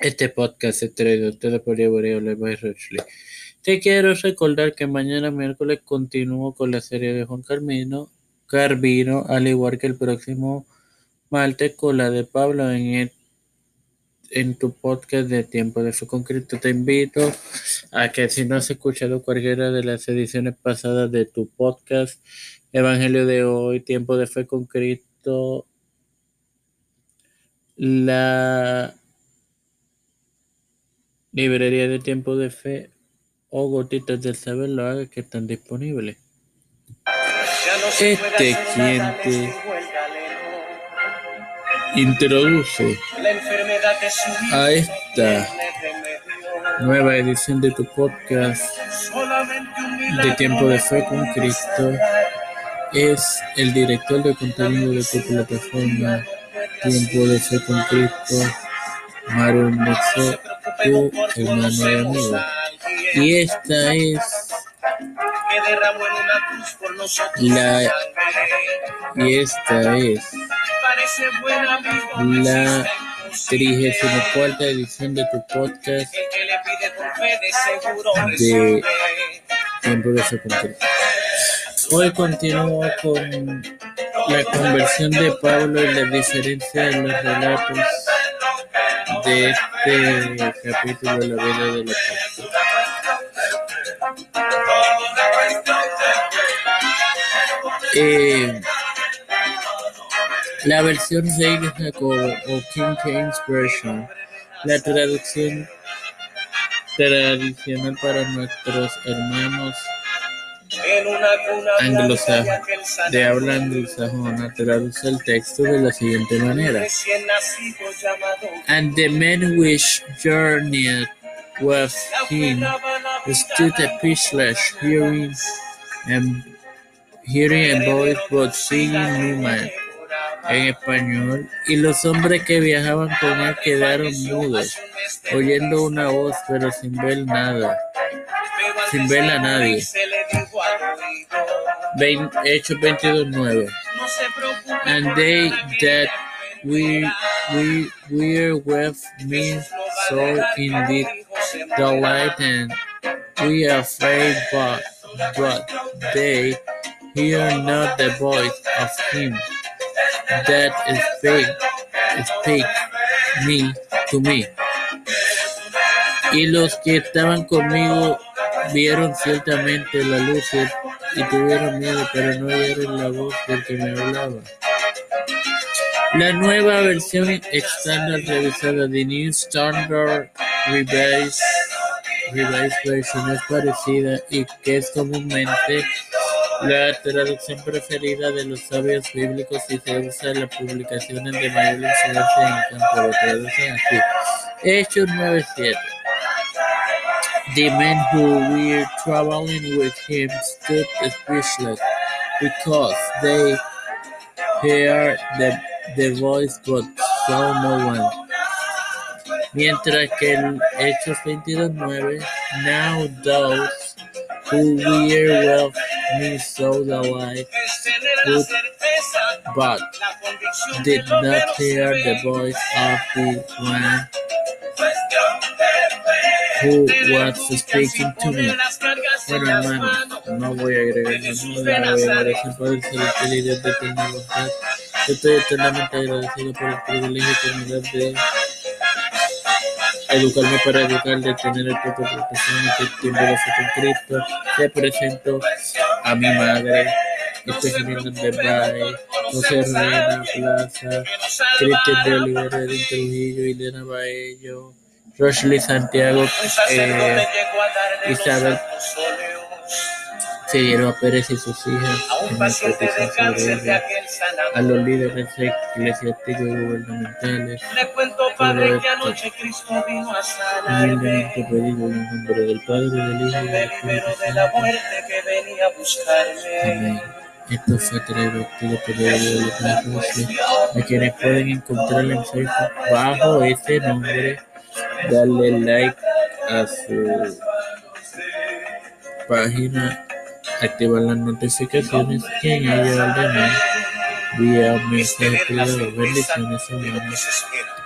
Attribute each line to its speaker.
Speaker 1: Este podcast es traído a ustedes por by Rochley. Te quiero recordar que mañana miércoles continúo con la serie de Juan Carmino, Carvino, al igual que el próximo martes con la de Pablo en, el- en tu podcast de Tiempo de Fe con Cristo. Te invito a que si no has escuchado cualquiera de las ediciones pasadas de tu podcast, Evangelio de hoy, Tiempo de Fe con Cristo, la librería de Tiempo de Fe o Gotitas del Saber lo haga que están disponibles. Este quien te introduce a esta nueva edición de tu podcast de Tiempo de Fe con Cristo. Es el director de contenido de tu plataforma Tiempo de Fe con Cristo, Mario Moxé, tu hermano y amigo. Y esta es la y esta es la trigésima cuarta edición de tu podcast de Tiempo de Fe con Cristo. Hoy continúo con la conversión de Pablo y la diferencia de los relatos de este capítulo de la vida de los apóstoles. Eh, la versión 6 de Jacobo o King James Version, la traducción tradicional para nuestros hermanos anglosajones de habla anglosajona traduce el texto de la siguiente manera. And the men which journeyed with him stood speechless, hearing and hearing a voice but seeing no man. En español, y los hombres que viajaban con él quedaron mudos, oyendo una voz pero sin ver nada, sin ver a nadie. Hechos 22:9. And they that we we were with me saw indeed the light, and we are afraid, but but they hear not the voice of him that spake spake me to me. Y los que estaban conmigo vieron ciertamente la luz y tuvieron miedo, pero no oyeron la voz del me hablaba. La nueva versión estándar revisada de New Standard Revised, Revised Version es parecida y que es comúnmente la traducción preferida de los sabios bíblicos y se usa en las publicaciones de mayor incidencia en campo. Lo traducen así. Hechos 9.7 The men who were traveling with him stood speechless because they heard the, the voice but saw no one. Mientras que en Hechos 22.9 Now those who were with me saw the light, but, but did not hear the voice of the one who was speaking to me. Bueno, hermano, no voy a agregar más nada, no voy a agradecer por el celestial y Dios de eterna bondad. Estoy eternamente agradecido por el privilegio que me da de educarme para educar, de tener el propio profesión de tiempo de con Cristo. Te presento a mi madre, Estefanía de Bay, José Reina Plaza, Cristian de Olivera de Trujillo, Elena Baello, Rochley Santiago, eh, Isabel Figueroa Pérez y sus hijas, en la petición sobre ella, a los líderes eclesiásticos y gubernamentales,
Speaker 2: Le cuento, padre, que anoche Cristo vino a sanarme.
Speaker 1: en nombre del Padre, del Hijo y
Speaker 2: Me
Speaker 1: del
Speaker 2: liberó
Speaker 1: Espíritu
Speaker 2: de la
Speaker 1: Santo.
Speaker 2: muerte que venía a buscarme.
Speaker 1: Amén. Esto fue traído por el de la Rossi, a quienes pueden encontrar en Facebook bajo ese nombre. Darle like a su página, activar las notificaciones y en ella ordenar vía mensaje privado. Bendiciones, hermanos.